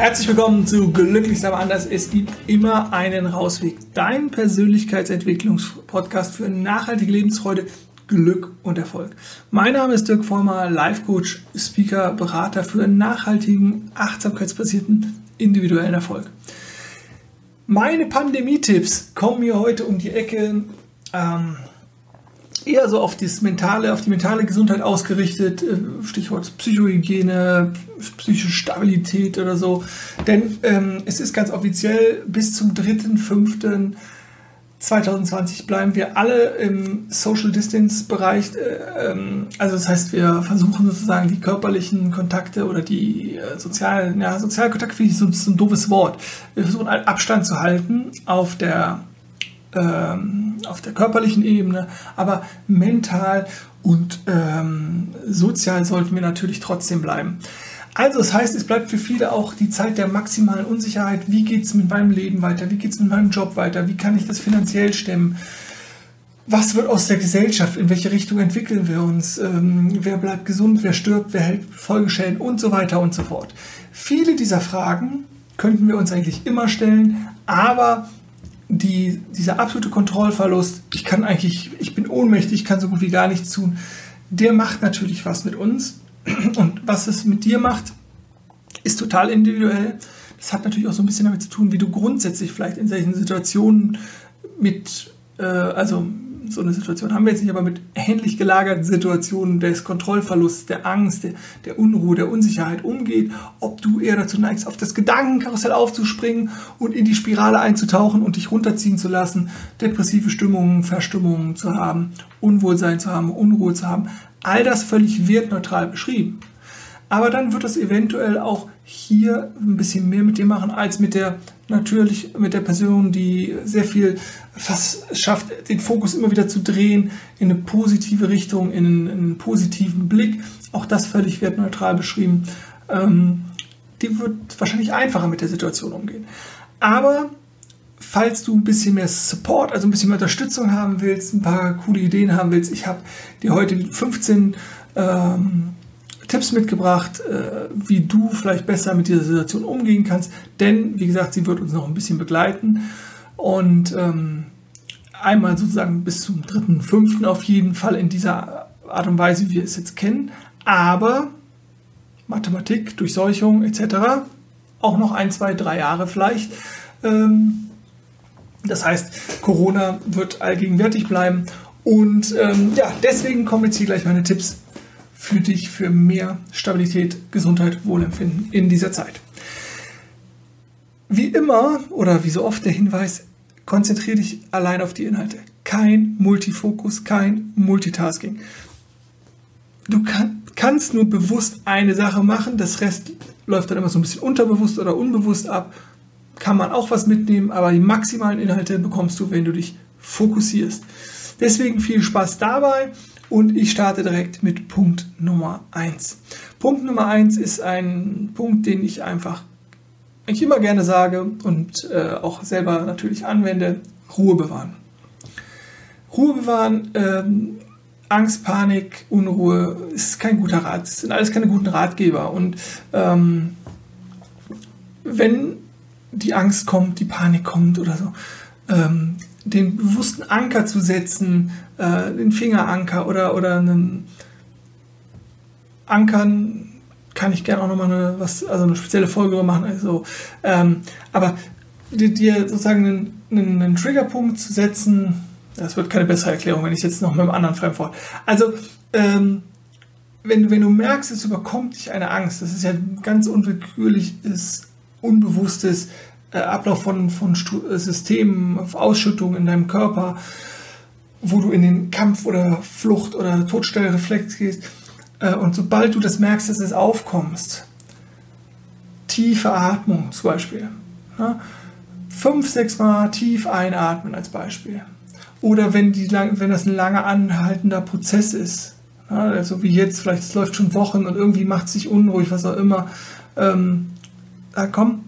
Herzlich willkommen zu Glücklich aber anders. Es gibt immer einen Rausweg. Dein Persönlichkeitsentwicklungspodcast für nachhaltige Lebensfreude, Glück und Erfolg. Mein Name ist Dirk Vollmer, Life Coach, Speaker, Berater für nachhaltigen, achtsamkeitsbasierten, individuellen Erfolg. Meine Pandemie-Tipps kommen mir heute um die Ecke. Ähm, eher so auf das mentale, auf die mentale Gesundheit ausgerichtet, äh, Stichwort Psychohygiene, psychische Stabilität oder so. Denn ähm, es ist ganz offiziell, bis zum 3.5.2020 bleiben wir alle im Social Distance Bereich. Äh, ähm, also das heißt, wir versuchen sozusagen die körperlichen Kontakte oder die äh, sozialen, ja, Sozialkontakte finde ich so, so ein doofes Wort. Wir versuchen Abstand zu halten auf der ähm, auf der körperlichen Ebene, aber mental und ähm, sozial sollten wir natürlich trotzdem bleiben. Also das heißt, es bleibt für viele auch die Zeit der maximalen Unsicherheit. Wie geht es mit meinem Leben weiter? Wie geht es mit meinem Job weiter? Wie kann ich das finanziell stemmen? Was wird aus der Gesellschaft? In welche Richtung entwickeln wir uns? Ähm, wer bleibt gesund? Wer stirbt? Wer hält Folgeschäden? Und so weiter und so fort. Viele dieser Fragen könnten wir uns eigentlich immer stellen, aber die, dieser absolute Kontrollverlust, ich kann eigentlich, ich bin ohnmächtig, ich kann so gut wie gar nichts tun, der macht natürlich was mit uns. Und was es mit dir macht, ist total individuell. Das hat natürlich auch so ein bisschen damit zu tun, wie du grundsätzlich vielleicht in solchen Situationen mit, äh, also so eine Situation haben wir jetzt nicht, aber mit ähnlich gelagerten Situationen des Kontrollverlusts, der Angst, der, der Unruhe, der Unsicherheit umgeht, ob du eher dazu neigst, auf das Gedankenkarussell aufzuspringen und in die Spirale einzutauchen und dich runterziehen zu lassen, depressive Stimmungen, Verstimmungen zu haben, Unwohlsein zu haben, Unruhe zu haben. All das völlig wertneutral beschrieben. Aber dann wird es eventuell auch hier ein bisschen mehr mit dir machen als mit der natürlich mit der Person, die sehr viel fast schafft, den Fokus immer wieder zu drehen in eine positive Richtung, in einen, in einen positiven Blick. Auch das völlig wertneutral beschrieben. Ähm, die wird wahrscheinlich einfacher mit der Situation umgehen. Aber falls du ein bisschen mehr Support, also ein bisschen mehr Unterstützung haben willst, ein paar coole Ideen haben willst, ich habe dir heute 15 ähm, Tipps mitgebracht, äh, wie du vielleicht besser mit dieser Situation umgehen kannst. Denn, wie gesagt, sie wird uns noch ein bisschen begleiten. Und ähm, einmal sozusagen bis zum 3.5. auf jeden Fall in dieser Art und Weise, wie wir es jetzt kennen. Aber Mathematik, Durchseuchung etc. auch noch ein, zwei, drei Jahre vielleicht. Ähm, das heißt, Corona wird allgegenwärtig bleiben. Und ähm, ja, deswegen kommen jetzt hier gleich meine Tipps für dich für mehr Stabilität, Gesundheit, Wohlempfinden in dieser Zeit. Wie immer oder wie so oft der Hinweis, konzentriere dich allein auf die Inhalte. Kein Multifokus, kein Multitasking. Du kann, kannst nur bewusst eine Sache machen, das Rest läuft dann immer so ein bisschen unterbewusst oder unbewusst ab. Kann man auch was mitnehmen, aber die maximalen Inhalte bekommst du, wenn du dich fokussierst. Deswegen viel Spaß dabei und ich starte direkt mit Punkt Nummer 1. Punkt Nummer 1 ist ein Punkt, den ich einfach ich immer gerne sage und äh, auch selber natürlich anwende. Ruhe bewahren. Ruhe bewahren, ähm, Angst, Panik, Unruhe ist kein guter Rat. Das sind alles keine guten Ratgeber. Und ähm, wenn die Angst kommt, die Panik kommt oder so, ähm, den bewussten Anker zu setzen, äh, den Fingeranker oder, oder einen Ankern, kann ich gerne auch nochmal eine, also eine spezielle Folge machen. Also, ähm, aber dir sozusagen einen, einen, einen, Triggerpunkt zu setzen, das wird keine bessere Erklärung, wenn ich jetzt noch mit einem anderen Fremdwort. Also, ähm, wenn, wenn du merkst, es überkommt dich eine Angst, das ist ja ganz unwillkürliches, unbewusstes Ablauf von, von äh, Systemen, Ausschüttungen in deinem Körper, wo du in den Kampf oder Flucht oder Todstellreflex gehst. Äh, und sobald du das merkst, dass es aufkommst, tiefe Atmung zum Beispiel. Ja, fünf, sechs Mal tief einatmen als Beispiel. Oder wenn, die, wenn das ein lange anhaltender Prozess ist, ja, also wie jetzt, vielleicht es läuft schon Wochen und irgendwie macht es sich unruhig, was auch immer, ähm, da komm,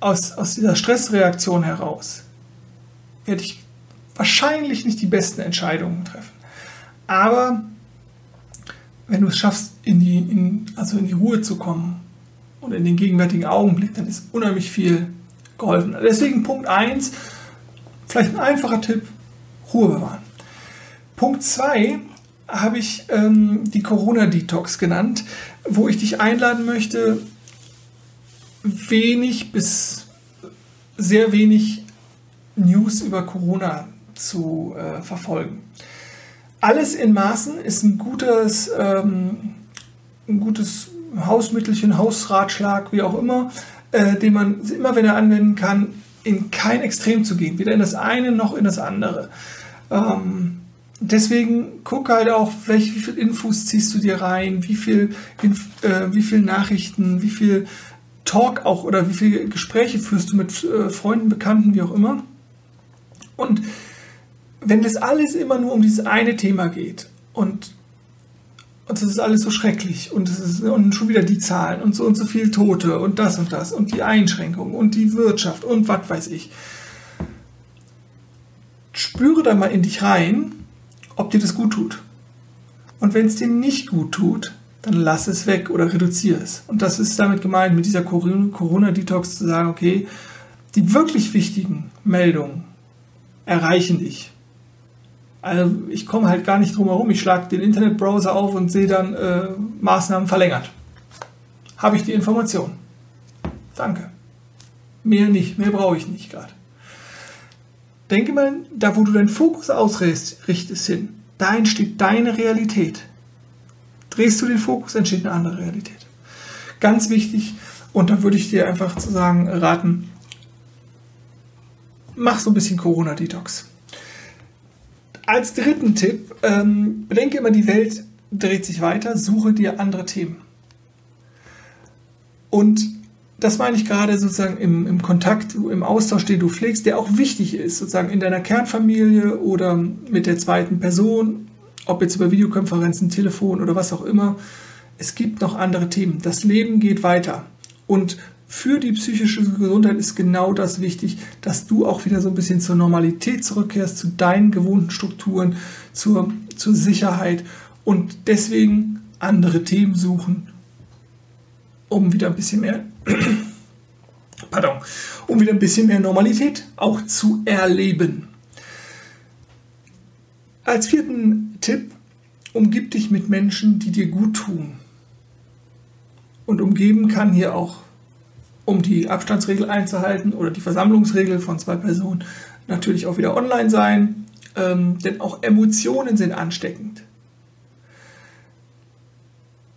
aus, aus dieser Stressreaktion heraus werde ich wahrscheinlich nicht die besten Entscheidungen treffen. Aber wenn du es schaffst, in die, in, also in die Ruhe zu kommen, und in den gegenwärtigen Augenblick, dann ist unheimlich viel geholfen. Deswegen Punkt 1, vielleicht ein einfacher Tipp, Ruhe bewahren. Punkt 2 habe ich ähm, die Corona-Detox genannt, wo ich dich einladen möchte, wenig bis sehr wenig News über Corona zu äh, verfolgen. Alles in Maßen ist ein gutes, ähm, ein gutes Hausmittelchen, Hausratschlag, wie auch immer, äh, den man immer wieder anwenden kann, in kein Extrem zu gehen, weder in das eine noch in das andere. Ähm, deswegen guck halt auch, welche, wie viel Infos ziehst du dir rein, wie viel, äh, wie viel Nachrichten, wie viel Talk auch oder wie viele Gespräche führst du mit äh, Freunden, Bekannten, wie auch immer. Und wenn das alles immer nur um dieses eine Thema geht und und das ist alles so schrecklich und, es ist, und schon wieder die Zahlen und so und so viel Tote und das und das und die Einschränkungen und die Wirtschaft und was weiß ich. Spüre da mal in dich rein, ob dir das gut tut. Und wenn es dir nicht gut tut, dann lass es weg oder reduziere es. Und das ist damit gemeint, mit dieser Corona-Detox zu sagen, okay, die wirklich wichtigen Meldungen erreichen dich. Also ich komme halt gar nicht drum herum. Ich schlage den Internetbrowser auf und sehe dann äh, Maßnahmen verlängert. Habe ich die Information. Danke. Mehr nicht, mehr brauche ich nicht gerade. Denke mal, da wo du deinen Fokus ausrichtest hin, da entsteht deine Realität. Drehst du den Fokus, entsteht eine andere Realität. Ganz wichtig, und da würde ich dir einfach zu sagen, raten, mach so ein bisschen Corona-Detox. Als dritten Tipp, ähm, bedenke immer, die Welt dreht sich weiter, suche dir andere Themen. Und das meine ich gerade sozusagen im, im Kontakt, im Austausch, den du pflegst, der auch wichtig ist, sozusagen in deiner Kernfamilie oder mit der zweiten Person, ob jetzt über Videokonferenzen, Telefon oder was auch immer. Es gibt noch andere Themen. Das Leben geht weiter. Und für die psychische Gesundheit ist genau das wichtig, dass du auch wieder so ein bisschen zur Normalität zurückkehrst, zu deinen gewohnten Strukturen, zur, zur Sicherheit und deswegen andere Themen suchen, um wieder ein bisschen mehr, pardon, um wieder ein bisschen mehr Normalität auch zu erleben. Als vierten Tipp, umgib dich mit Menschen, die dir gut tun. Und umgeben kann hier auch um die Abstandsregel einzuhalten oder die Versammlungsregel von zwei Personen natürlich auch wieder online sein, ähm, denn auch Emotionen sind ansteckend.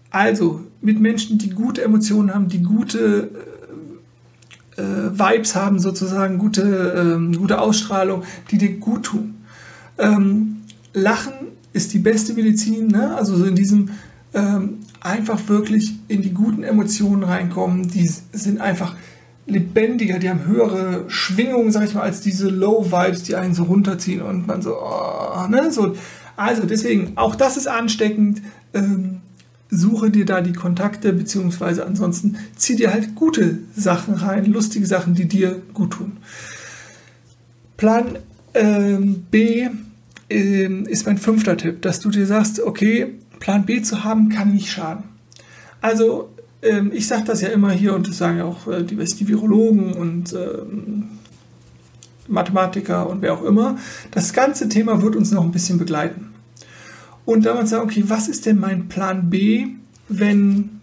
Also mit Menschen, die gute Emotionen haben, die gute äh, äh Vibes haben, sozusagen gute, ähm, gute Ausstrahlung, die dir gut tun. Ähm, Lachen ist die beste Medizin, ne? also so in diesem ähm, einfach wirklich in die guten Emotionen reinkommen. Die sind einfach lebendiger, die haben höhere Schwingungen, sag ich mal, als diese Low Vibes, die einen so runterziehen und man so, oh, ne, so. Also deswegen, auch das ist ansteckend. Ähm, suche dir da die Kontakte, beziehungsweise ansonsten zieh dir halt gute Sachen rein, lustige Sachen, die dir gut tun. Plan ähm, B ist mein fünfter Tipp, dass du dir sagst, okay, Plan B zu haben, kann nicht schaden. Also ähm, ich sage das ja immer hier und das sagen ja auch äh, die, die Virologen und ähm, Mathematiker und wer auch immer. Das ganze Thema wird uns noch ein bisschen begleiten. Und da man sagt, okay, was ist denn mein Plan B, wenn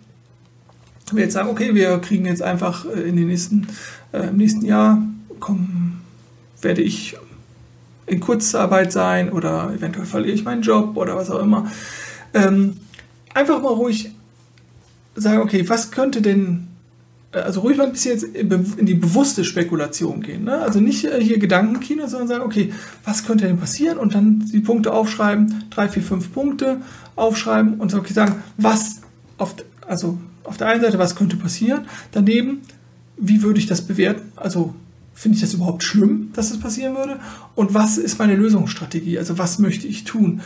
wir jetzt sagen, okay, wir kriegen jetzt einfach äh, in den nächsten, äh, im nächsten Jahr kommen, werde ich in Kurzarbeit sein oder eventuell verliere ich meinen Job oder was auch immer. Ähm, einfach mal ruhig sagen, okay, was könnte denn, äh, also ruhig mal ein bisschen jetzt in die bewusste Spekulation gehen. Ne? Also nicht äh, hier Gedankenkino, sondern sagen, okay, was könnte denn passieren? Und dann die Punkte aufschreiben, drei, vier, fünf Punkte aufschreiben und okay, sagen, was auf, also auf der einen Seite, was könnte passieren? Daneben, wie würde ich das bewerten? Also finde ich das überhaupt schlimm, dass das passieren würde? Und was ist meine Lösungsstrategie? Also was möchte ich tun?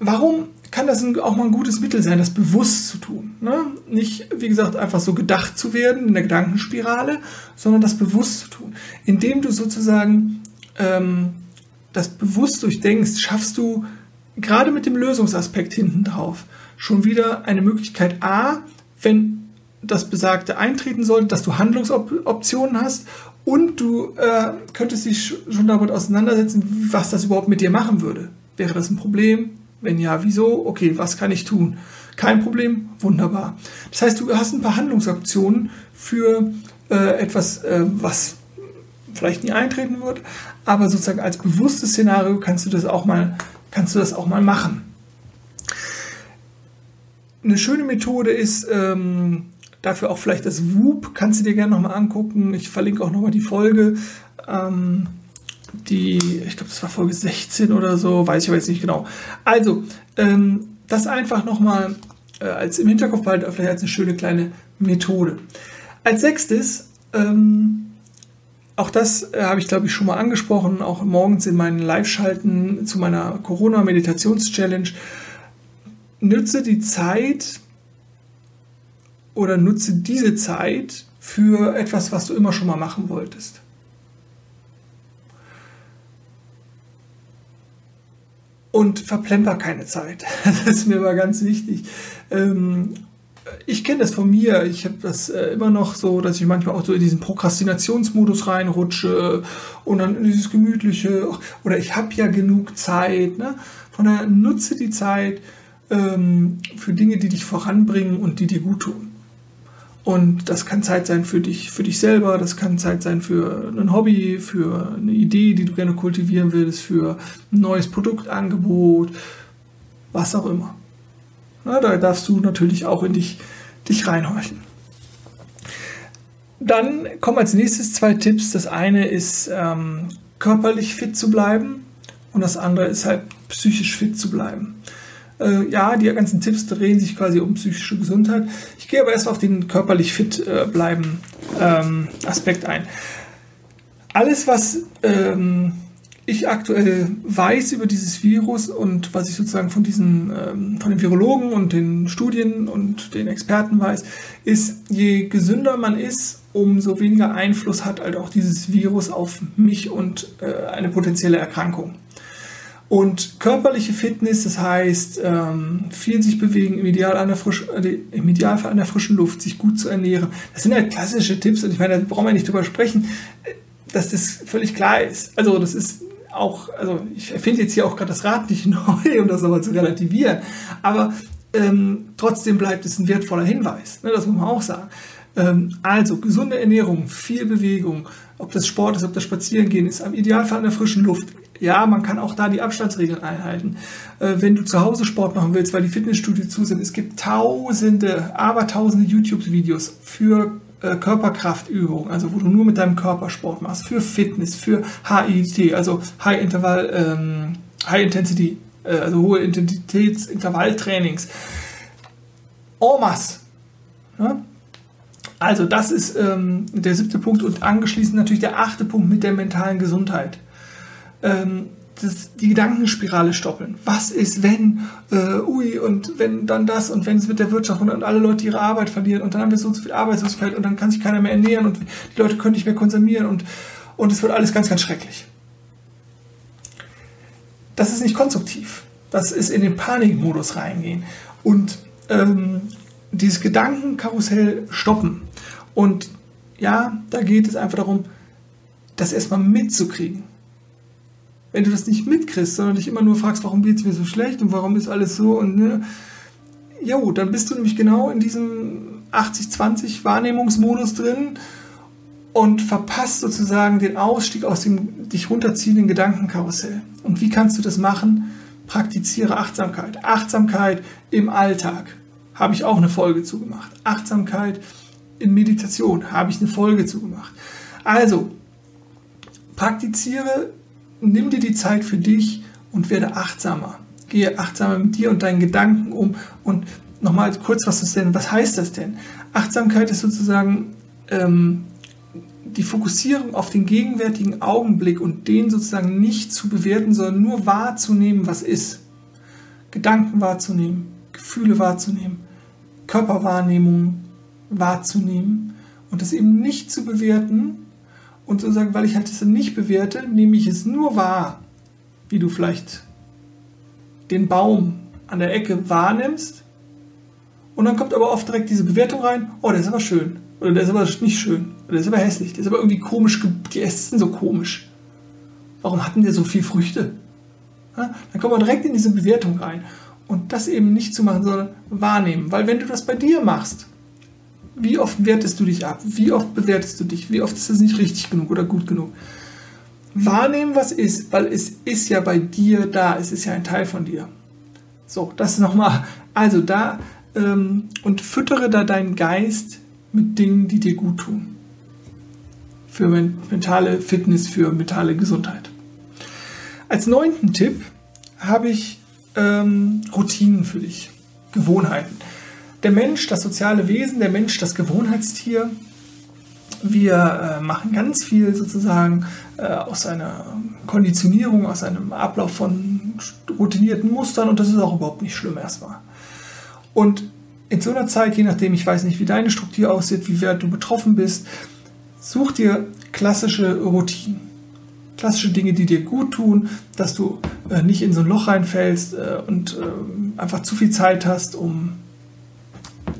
Warum kann das auch mal ein gutes Mittel sein, das bewusst zu tun. Ne? Nicht, wie gesagt, einfach so gedacht zu werden in der Gedankenspirale, sondern das bewusst zu tun. Indem du sozusagen ähm, das bewusst durchdenkst, schaffst du gerade mit dem Lösungsaspekt hinten drauf schon wieder eine Möglichkeit A, wenn das Besagte eintreten sollte, dass du Handlungsoptionen hast und du äh, könntest dich schon damit auseinandersetzen, was das überhaupt mit dir machen würde. Wäre das ein Problem? Wenn ja, wieso? Okay, was kann ich tun? Kein Problem? Wunderbar. Das heißt, du hast ein paar Handlungsoptionen für äh, etwas, äh, was vielleicht nie eintreten wird, aber sozusagen als bewusstes Szenario kannst du das auch mal, kannst du das auch mal machen. Eine schöne Methode ist, ähm, Dafür auch vielleicht das Whoop, kannst du dir gerne nochmal angucken. Ich verlinke auch nochmal die Folge. Ähm, die, ich glaube, das war Folge 16 oder so, weiß ich aber jetzt nicht genau. Also, ähm, das einfach nochmal äh, als im Hinterkopf behalten, vielleicht als eine schöne kleine Methode. Als sechstes, ähm, auch das äh, habe ich glaube ich schon mal angesprochen, auch morgens in meinen Live-Schalten zu meiner Corona-Meditations-Challenge. Nütze die Zeit, oder nutze diese Zeit für etwas, was du immer schon mal machen wolltest. Und verplemper keine Zeit. Das ist mir aber ganz wichtig. Ähm, ich kenne das von mir. Ich habe das äh, immer noch so, dass ich manchmal auch so in diesen Prokrastinationsmodus reinrutsche und dann in dieses gemütliche. Oder ich habe ja genug Zeit. Ne? Von daher nutze die Zeit ähm, für Dinge, die dich voranbringen und die dir gut tun. Und das kann Zeit sein für dich, für dich selber, das kann Zeit sein für ein Hobby, für eine Idee, die du gerne kultivieren willst, für ein neues Produktangebot, was auch immer. Na, da darfst du natürlich auch in dich, dich reinhorchen. Dann kommen als nächstes zwei Tipps. Das eine ist, ähm, körperlich fit zu bleiben und das andere ist halt psychisch fit zu bleiben. Äh, ja, die ganzen Tipps drehen sich quasi um psychische Gesundheit. Ich gehe aber erst auf den körperlich fit äh, bleiben ähm, Aspekt ein. Alles, was ähm, ich aktuell weiß über dieses Virus und was ich sozusagen von diesen, ähm, von den Virologen und den Studien und den Experten weiß, ist, je gesünder man ist, umso weniger Einfluss hat halt auch dieses Virus auf mich und äh, eine potenzielle Erkrankung. Und körperliche Fitness, das heißt, ähm, viel sich bewegen, im, Ideal an der frisch, äh, im Idealfall an der frischen Luft, sich gut zu ernähren. Das sind halt klassische Tipps und ich meine, da brauchen wir nicht drüber sprechen, äh, dass das völlig klar ist. Also das ist auch, also ich erfinde jetzt hier auch gerade das Rad nicht neu, um das aber zu relativieren. Aber ähm, trotzdem bleibt es ein wertvoller Hinweis. Ne, das muss man auch sagen. Ähm, also gesunde Ernährung, viel Bewegung, ob das Sport ist, ob das Spazierengehen ist, am Idealfall an der frischen Luft, ja, man kann auch da die Abstandsregeln einhalten. Äh, wenn du zu Hause Sport machen willst, weil die Fitnessstudios zu sind, es gibt tausende, aber tausende YouTube-Videos für äh, Körperkraftübungen, also wo du nur mit deinem Körper Sport machst, für Fitness, für HIT, also High Interval, ähm, High Intensity, äh, also hohe Intensitätsintervalltrainings. En masse. Ja? Also das ist ähm, der siebte Punkt und angeschließend natürlich der achte Punkt mit der mentalen Gesundheit ähm, das, die Gedankenspirale stoppeln. Was ist, wenn, äh, ui, und wenn dann das und wenn es mit der Wirtschaft und, und alle Leute ihre Arbeit verlieren und dann haben wir so, so viel Arbeitslosigkeit und dann kann sich keiner mehr ernähren und die Leute können nicht mehr konsumieren und, und es wird alles ganz, ganz schrecklich. Das ist nicht konstruktiv. Das ist in den Panikmodus reingehen und ähm, dieses Gedankenkarussell stoppen. Und ja, da geht es einfach darum, das erstmal mitzukriegen wenn du das nicht mitkriegst, sondern dich immer nur fragst, warum geht es mir so schlecht und warum ist alles so und ne, ja, dann bist du nämlich genau in diesem 80-20 Wahrnehmungsmodus drin und verpasst sozusagen den Ausstieg aus dem dich runterziehenden Gedankenkarussell. Und wie kannst du das machen? Praktiziere Achtsamkeit. Achtsamkeit im Alltag habe ich auch eine Folge zugemacht. Achtsamkeit in Meditation habe ich eine Folge zugemacht. Also, praktiziere nimm dir die Zeit für dich und werde achtsamer. Gehe achtsamer mit dir und deinen Gedanken um. Und nochmal kurz, was ist denn, was heißt das denn? Achtsamkeit ist sozusagen ähm, die Fokussierung auf den gegenwärtigen Augenblick und den sozusagen nicht zu bewerten, sondern nur wahrzunehmen, was ist. Gedanken wahrzunehmen, Gefühle wahrzunehmen, Körperwahrnehmung wahrzunehmen und das eben nicht zu bewerten, und zu sagen, weil ich halt das nicht bewerte, nehme ich es nur wahr, wie du vielleicht den Baum an der Ecke wahrnimmst Und dann kommt aber oft direkt diese Bewertung rein, oh, der ist aber schön. Oder der ist aber nicht schön. Oder der ist aber hässlich. Der ist aber irgendwie komisch, die Äste sind so komisch. Warum hatten der so viel Früchte? Ja, dann kommt man direkt in diese Bewertung rein. Und das eben nicht zu machen, sondern wahrnehmen. Weil wenn du das bei dir machst, wie oft wertest du dich ab? Wie oft bewertest du dich? Wie oft ist es nicht richtig genug oder gut genug? Wahrnehmen, was ist, weil es ist ja bei dir da, es ist ja ein Teil von dir. So, das nochmal. Also da ähm, und füttere da deinen Geist mit Dingen, die dir gut tun. Für mentale Fitness, für mentale Gesundheit. Als neunten Tipp habe ich ähm, Routinen für dich, Gewohnheiten. Der Mensch, das soziale Wesen, der Mensch, das Gewohnheitstier. Wir äh, machen ganz viel sozusagen äh, aus einer Konditionierung, aus einem Ablauf von routinierten Mustern und das ist auch überhaupt nicht schlimm erstmal. Und in so einer Zeit, je nachdem, ich weiß nicht, wie deine Struktur aussieht, wie weit du betroffen bist, such dir klassische Routinen. Klassische Dinge, die dir gut tun, dass du äh, nicht in so ein Loch reinfällst äh, und äh, einfach zu viel Zeit hast, um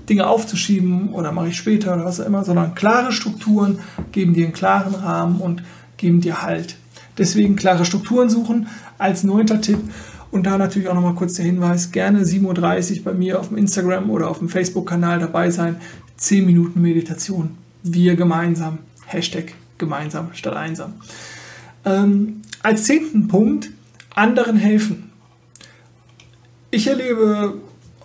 Dinge aufzuschieben oder mache ich später oder was auch immer, sondern klare Strukturen geben dir einen klaren Rahmen und geben dir Halt. Deswegen klare Strukturen suchen als neunter Tipp und da natürlich auch nochmal kurz der Hinweis, gerne 7.30 Uhr bei mir auf dem Instagram oder auf dem Facebook-Kanal dabei sein. 10 Minuten Meditation. Wir gemeinsam. Hashtag gemeinsam statt einsam. Ähm, als zehnten Punkt, anderen helfen. Ich erlebe,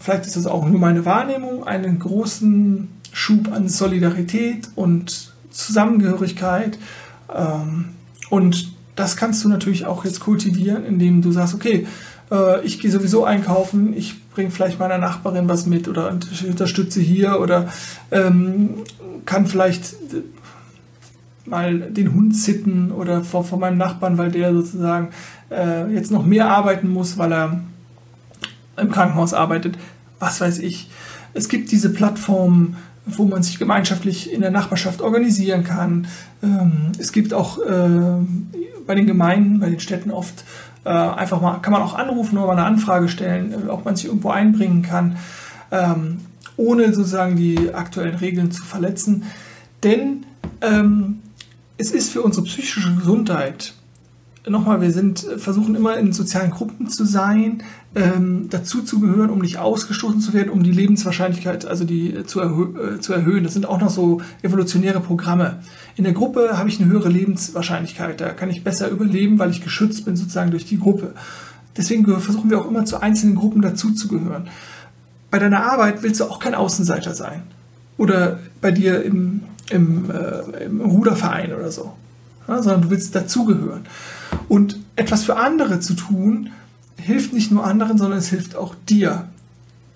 vielleicht ist das auch nur meine Wahrnehmung, einen großen Schub an Solidarität und Zusammengehörigkeit. Ähm, und das kannst du natürlich auch jetzt kultivieren, indem du sagst, okay, äh, ich gehe sowieso einkaufen, ich bringe vielleicht meiner Nachbarin was mit oder unterstütze hier oder ähm, kann vielleicht mal den Hund zitten oder von, von meinem Nachbarn, weil der sozusagen äh, jetzt noch mehr arbeiten muss, weil er im Krankenhaus arbeitet, was weiß ich. Es gibt diese Plattformen, wo man sich gemeinschaftlich in der Nachbarschaft organisieren kann. Ähm, es gibt auch äh, bei den Gemeinden, bei den Städten oft äh, einfach mal, kann man auch anrufen oder mal eine Anfrage stellen, äh, ob man sich irgendwo einbringen kann, ähm, ohne sozusagen die aktuellen Regeln zu verletzen. Denn ähm, es ist für unsere psychische Gesundheit nochmal, wir sind, versuchen immer in sozialen Gruppen zu sein, ähm, dazu zu gehören, um nicht ausgestoßen zu werden, um die Lebenswahrscheinlichkeit also die äh, zu, erhö äh, zu erhöhen. Das sind auch noch so evolutionäre Programme. In der Gruppe habe ich eine höhere Lebenswahrscheinlichkeit. Da kann ich besser überleben, weil ich geschützt bin sozusagen durch die Gruppe. Deswegen versuchen wir auch immer zu einzelnen Gruppen dazuzugehören. Bei deiner Arbeit willst du auch kein Außenseiter sein. Oder bei dir im, im, äh, im Ruderverein oder so. Ja, sondern du willst dazugehören. Und etwas für andere zu tun, hilft nicht nur anderen, sondern es hilft auch dir.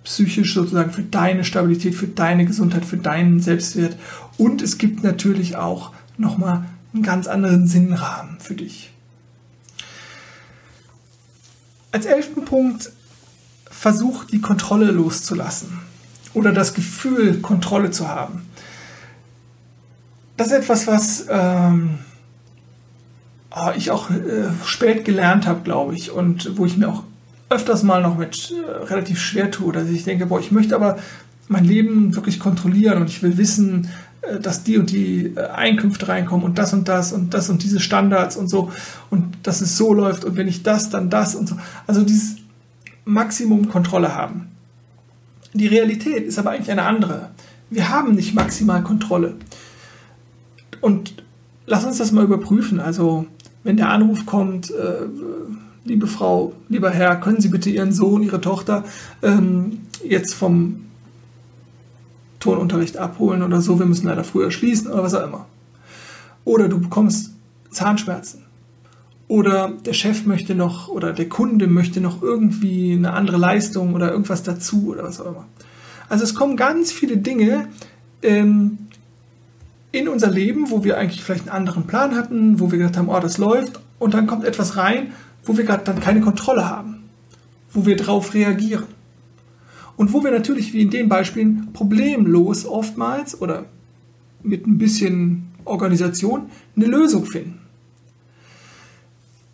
Psychisch sozusagen für deine Stabilität, für deine Gesundheit, für deinen Selbstwert. Und es gibt natürlich auch nochmal einen ganz anderen Sinnrahmen für dich. Als elften Punkt, versuch die Kontrolle loszulassen oder das Gefühl, Kontrolle zu haben. Das ist etwas, was ähm, ich auch äh, spät gelernt habe, glaube ich, und wo ich mir auch öfters mal noch mit äh, relativ schwer tue, dass ich denke, boah, ich möchte aber mein Leben wirklich kontrollieren und ich will wissen, äh, dass die und die äh, Einkünfte reinkommen und das und das und das und diese Standards und so und dass es so läuft und wenn ich das, dann das und so. Also dieses Maximum Kontrolle haben. Die Realität ist aber eigentlich eine andere. Wir haben nicht maximal Kontrolle. Und lass uns das mal überprüfen. Also wenn der Anruf kommt, äh, liebe Frau, lieber Herr, können Sie bitte Ihren Sohn, Ihre Tochter ähm, jetzt vom Turnunterricht abholen oder so, wir müssen leider früher schließen oder was auch immer. Oder du bekommst Zahnschmerzen. Oder der Chef möchte noch oder der Kunde möchte noch irgendwie eine andere Leistung oder irgendwas dazu oder was auch immer. Also es kommen ganz viele Dinge, ähm, in unser Leben, wo wir eigentlich vielleicht einen anderen Plan hatten, wo wir gedacht haben, oh, das läuft, und dann kommt etwas rein, wo wir gerade dann keine Kontrolle haben, wo wir darauf reagieren. Und wo wir natürlich, wie in den Beispielen, problemlos oftmals oder mit ein bisschen Organisation eine Lösung finden.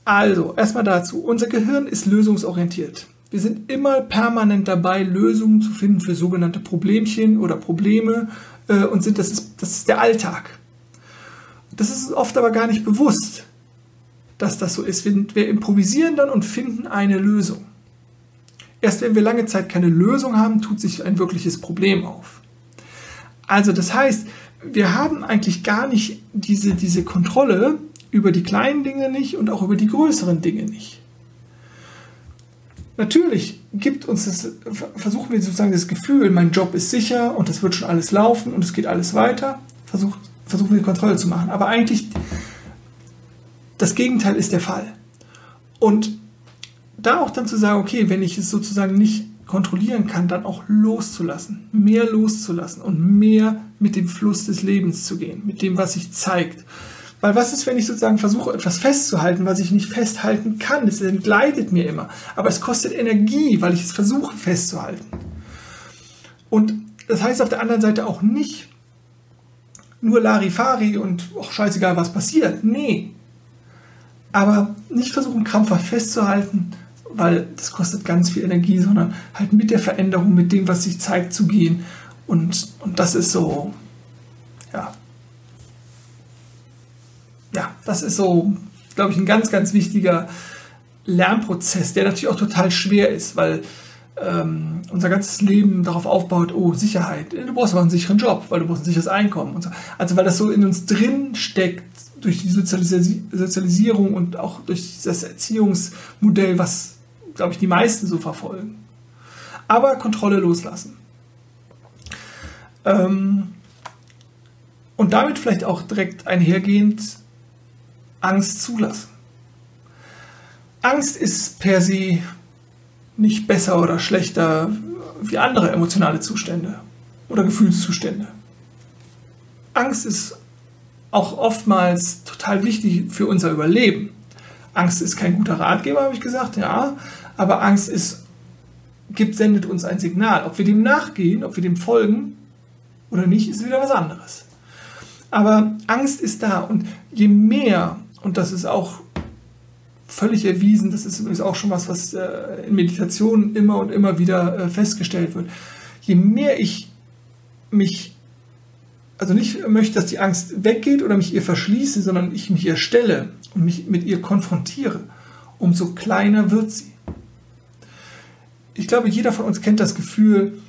Also, erstmal dazu. Unser Gehirn ist lösungsorientiert. Wir sind immer permanent dabei, Lösungen zu finden für sogenannte Problemchen oder Probleme äh, und sind, das, ist, das ist der Alltag. Das ist oft aber gar nicht bewusst, dass das so ist. Wir, wir improvisieren dann und finden eine Lösung. Erst wenn wir lange Zeit keine Lösung haben, tut sich ein wirkliches Problem auf. Also das heißt, wir haben eigentlich gar nicht diese, diese Kontrolle über die kleinen Dinge nicht und auch über die größeren Dinge nicht. Natürlich gibt uns das, versuchen wir sozusagen das Gefühl, mein Job ist sicher und es wird schon alles laufen und es geht alles weiter. Versucht, versuchen wir Kontrolle zu machen. Aber eigentlich das Gegenteil ist der Fall. Und da auch dann zu sagen, okay, wenn ich es sozusagen nicht kontrollieren kann, dann auch loszulassen, mehr loszulassen und mehr mit dem Fluss des Lebens zu gehen, mit dem, was sich zeigt. Weil was ist, wenn ich sozusagen versuche, etwas festzuhalten, was ich nicht festhalten kann? Es entgleitet mir immer. Aber es kostet Energie, weil ich es versuche festzuhalten. Und das heißt auf der anderen Seite auch nicht nur Larifari und auch scheißegal, was passiert. Nee. Aber nicht versuchen, krampfhaft festzuhalten, weil das kostet ganz viel Energie, sondern halt mit der Veränderung, mit dem, was sich zeigt, zu gehen. Und, und das ist so, Ja, das ist so, glaube ich, ein ganz, ganz wichtiger Lernprozess, der natürlich auch total schwer ist, weil ähm, unser ganzes Leben darauf aufbaut, oh, Sicherheit. Du brauchst aber einen sicheren Job, weil du brauchst ein sicheres Einkommen. Und so. Also weil das so in uns drin steckt, durch die Sozialisierung und auch durch das Erziehungsmodell, was glaube ich, die meisten so verfolgen. Aber Kontrolle loslassen. Ähm, und damit vielleicht auch direkt einhergehend Angst zulassen. Angst ist per se nicht besser oder schlechter wie andere emotionale Zustände oder Gefühlszustände. Angst ist auch oftmals total wichtig für unser Überleben. Angst ist kein guter Ratgeber, habe ich gesagt, ja, aber Angst ist, gibt, sendet uns ein Signal. Ob wir dem nachgehen, ob wir dem folgen oder nicht, ist wieder was anderes. Aber Angst ist da und je mehr, und das ist auch völlig erwiesen, das ist übrigens auch schon was, was äh, in Meditationen immer und immer wieder äh, festgestellt wird, je mehr ich mich, also nicht möchte, dass die Angst weggeht oder mich ihr verschließe, sondern ich mich ihr stelle und mich mit ihr konfrontiere, umso kleiner wird sie. Ich glaube, jeder von uns kennt das Gefühl,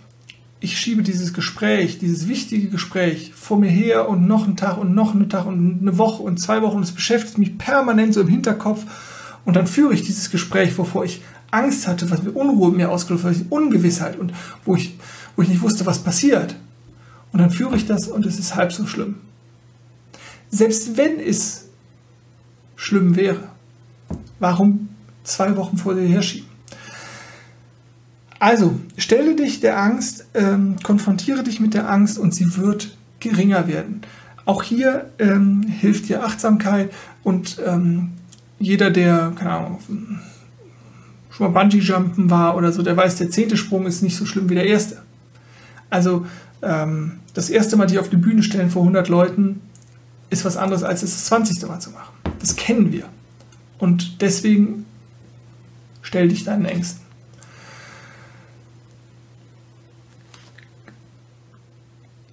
ich schiebe dieses Gespräch, dieses wichtige Gespräch vor mir her und noch einen Tag und noch einen Tag und eine Woche und zwei Wochen und es beschäftigt mich permanent so im Hinterkopf und dann führe ich dieses Gespräch, wovor ich Angst hatte, was mir Unruhe mir ausgelöst hat, Ungewissheit und wo ich, wo ich nicht wusste, was passiert. Und dann führe ich das und es ist halb so schlimm. Selbst wenn es schlimm wäre, warum zwei Wochen vor dir herschieben? Also, stelle dich der Angst, ähm, konfrontiere dich mit der Angst und sie wird geringer werden. Auch hier ähm, hilft dir Achtsamkeit und ähm, jeder, der, keine Ahnung, schon mal Bungee-Jumpen war oder so, der weiß, der zehnte Sprung ist nicht so schlimm wie der erste. Also, ähm, das erste Mal die auf die Bühne stellen vor 100 Leuten ist was anderes, als es das 20. Mal zu machen. Das kennen wir. Und deswegen stell dich deinen Ängsten.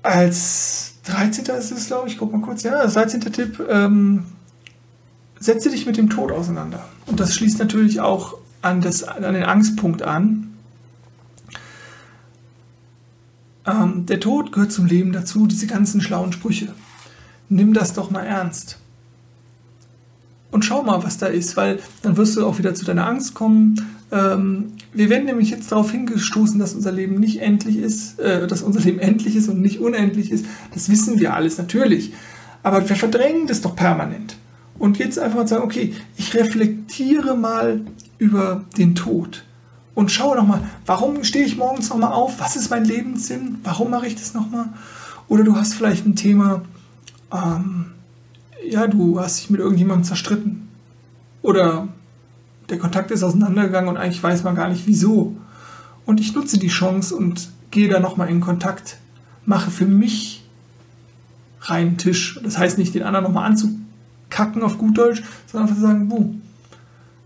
Als 13. ist es, glaube ich, guck mal kurz, ja, als 13. Tipp, ähm, setze dich mit dem Tod auseinander. Und das schließt natürlich auch an, das, an den Angstpunkt an. Ähm, der Tod gehört zum Leben dazu, diese ganzen schlauen Sprüche. Nimm das doch mal ernst. Und schau mal, was da ist, weil dann wirst du auch wieder zu deiner Angst kommen. Ähm, wir werden nämlich jetzt darauf hingestoßen, dass unser Leben nicht endlich ist, äh, dass unser Leben endlich ist und nicht unendlich ist. Das wissen wir alles natürlich. Aber wir verdrängen das doch permanent. Und jetzt einfach mal sagen, okay, ich reflektiere mal über den Tod und schaue nochmal, warum stehe ich morgens nochmal auf? Was ist mein Lebenssinn? Warum mache ich das nochmal? Oder du hast vielleicht ein Thema, ähm, ja, du hast dich mit irgendjemandem zerstritten. Oder der Kontakt ist auseinandergegangen und eigentlich weiß man gar nicht wieso. Und ich nutze die Chance und gehe da nochmal in Kontakt, mache für mich reinen Tisch. Das heißt nicht, den anderen nochmal anzukacken auf gut Deutsch, sondern einfach zu sagen, buh,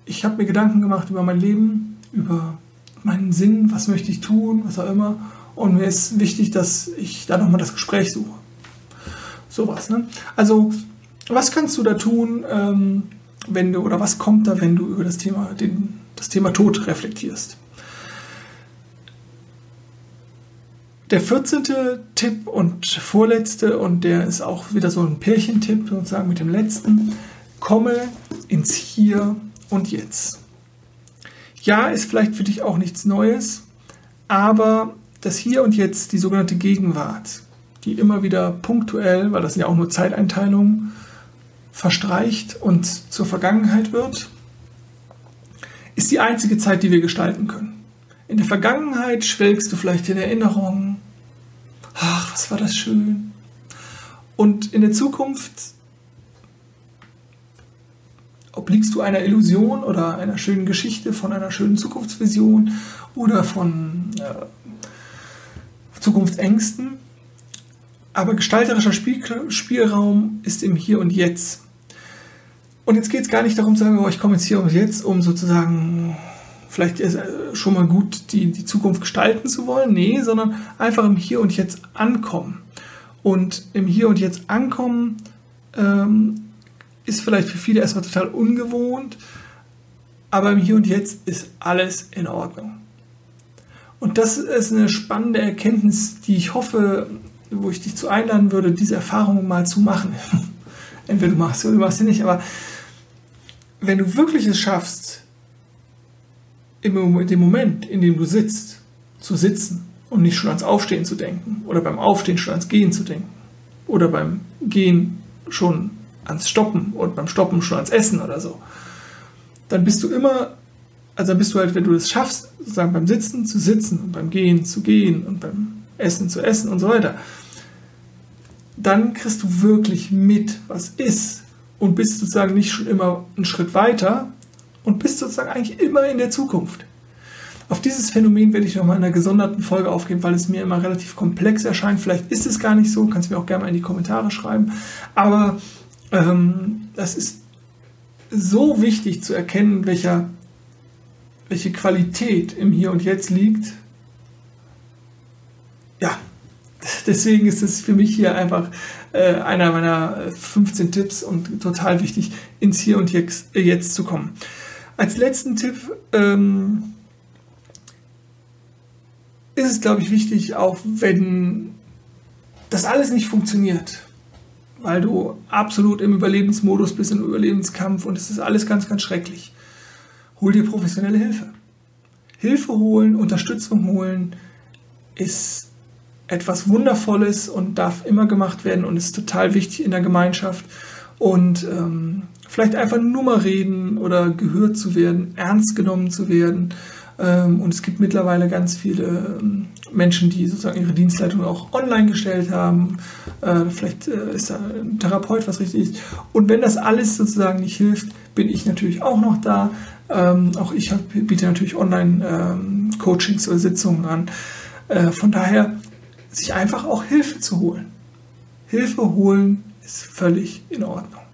ich habe mir Gedanken gemacht über mein Leben, über meinen Sinn, was möchte ich tun, was auch immer. Und mir ist wichtig, dass ich da nochmal das Gespräch suche. Sowas. Ne? Also, was kannst du da tun, ähm, wenn du, oder was kommt da, wenn du über das Thema, den, das Thema Tod reflektierst? Der 14. Tipp und vorletzte, und der ist auch wieder so ein Pärchentipp, sozusagen mit dem letzten, komme ins Hier und Jetzt. Ja, ist vielleicht für dich auch nichts Neues, aber das Hier und Jetzt, die sogenannte Gegenwart, die immer wieder punktuell, weil das sind ja auch nur Zeiteinteilungen, verstreicht und zur Vergangenheit wird, ist die einzige Zeit, die wir gestalten können. In der Vergangenheit schwelgst du vielleicht in Erinnerungen. Ach, was war das schön. Und in der Zukunft obliegst du einer Illusion oder einer schönen Geschichte von einer schönen Zukunftsvision oder von äh, Zukunftsängsten. Aber gestalterischer Spiel Spielraum ist im Hier und Jetzt. Und jetzt geht es gar nicht darum zu sagen, oh, ich komme jetzt hier und jetzt, um sozusagen vielleicht schon mal gut die, die Zukunft gestalten zu wollen. Nee, sondern einfach im Hier und Jetzt ankommen. Und im Hier und Jetzt ankommen ähm, ist vielleicht für viele erstmal total ungewohnt, aber im Hier und Jetzt ist alles in Ordnung. Und das ist eine spannende Erkenntnis, die ich hoffe, wo ich dich zu einladen würde, diese Erfahrung mal zu machen. Entweder du machst sie oder du machst sie nicht, aber wenn du wirklich es schaffst, in dem Moment, in dem du sitzt, zu sitzen und nicht schon ans Aufstehen zu denken oder beim Aufstehen schon ans Gehen zu denken oder beim Gehen schon ans Stoppen und beim Stoppen schon ans Essen oder so, dann bist du immer, also dann bist du halt, wenn du das schaffst, sozusagen beim Sitzen zu sitzen und beim Gehen zu gehen und beim Essen zu essen und so weiter, dann kriegst du wirklich mit, was ist und bist sozusagen nicht schon immer einen Schritt weiter und bist sozusagen eigentlich immer in der Zukunft. Auf dieses Phänomen werde ich nochmal in einer gesonderten Folge aufgehen, weil es mir immer relativ komplex erscheint. Vielleicht ist es gar nicht so, kannst du mir auch gerne mal in die Kommentare schreiben. Aber ähm, das ist so wichtig zu erkennen, welcher, welche Qualität im Hier und Jetzt liegt. Ja, deswegen ist es für mich hier einfach äh, einer meiner 15 Tipps und total wichtig, ins Hier und Jetzt, äh, jetzt zu kommen. Als letzten Tipp ähm, ist es, glaube ich, wichtig, auch wenn das alles nicht funktioniert, weil du absolut im Überlebensmodus bist, im Überlebenskampf und es ist alles ganz, ganz schrecklich. Hol dir professionelle Hilfe. Hilfe holen, Unterstützung holen ist etwas Wundervolles und darf immer gemacht werden und ist total wichtig in der Gemeinschaft. Und ähm, vielleicht einfach nur mal reden oder gehört zu werden, ernst genommen zu werden ähm, und es gibt mittlerweile ganz viele ähm, Menschen, die sozusagen ihre Dienstleitung auch online gestellt haben. Äh, vielleicht äh, ist da ein Therapeut, was richtig ist. Und wenn das alles sozusagen nicht hilft, bin ich natürlich auch noch da. Ähm, auch ich biete natürlich Online-Coachings oder Sitzungen an. Äh, von daher, sich einfach auch Hilfe zu holen. Hilfe holen ist völlig in Ordnung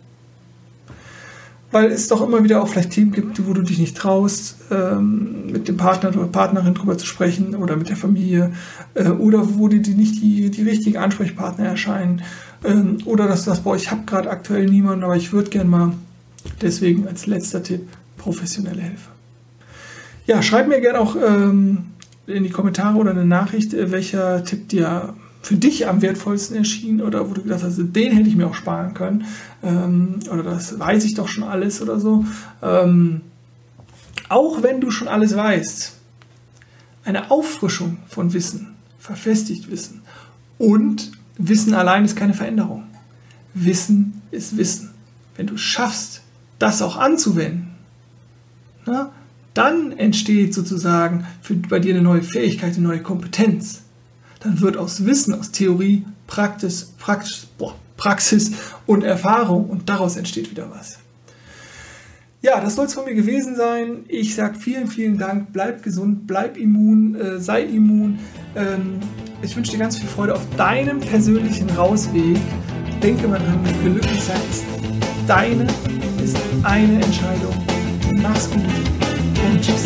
weil es doch immer wieder auch vielleicht Themen gibt, wo du dich nicht traust, ähm, mit dem Partner oder Partnerin drüber zu sprechen oder mit der Familie äh, oder wo dir die nicht die, die richtigen Ansprechpartner erscheinen ähm, oder dass du sagst, boah, ich habe gerade aktuell niemanden, aber ich würde gern mal. Deswegen als letzter Tipp professionelle Hilfe. Ja, schreib mir gerne auch ähm, in die Kommentare oder eine Nachricht, äh, welcher Tipp dir für dich am wertvollsten erschien oder wo du gedacht hast, den hätte ich mir auch sparen können ähm, oder das weiß ich doch schon alles oder so. Ähm, auch wenn du schon alles weißt, eine Auffrischung von Wissen, verfestigt Wissen und Wissen allein ist keine Veränderung. Wissen ist Wissen. Wenn du schaffst, das auch anzuwenden, na, dann entsteht sozusagen für, bei dir eine neue Fähigkeit, eine neue Kompetenz dann wird aus Wissen, aus Theorie, Praxis, Praxis, boah, Praxis und Erfahrung und daraus entsteht wieder was. Ja, das soll es von mir gewesen sein. Ich sage vielen, vielen Dank. Bleib gesund, bleib immun, äh, sei immun. Ähm, ich wünsche dir ganz viel Freude auf deinem persönlichen Rausweg. Denke mal dran, glücklich sein ist deine, ist eine Entscheidung. Mach's gut und tschüss.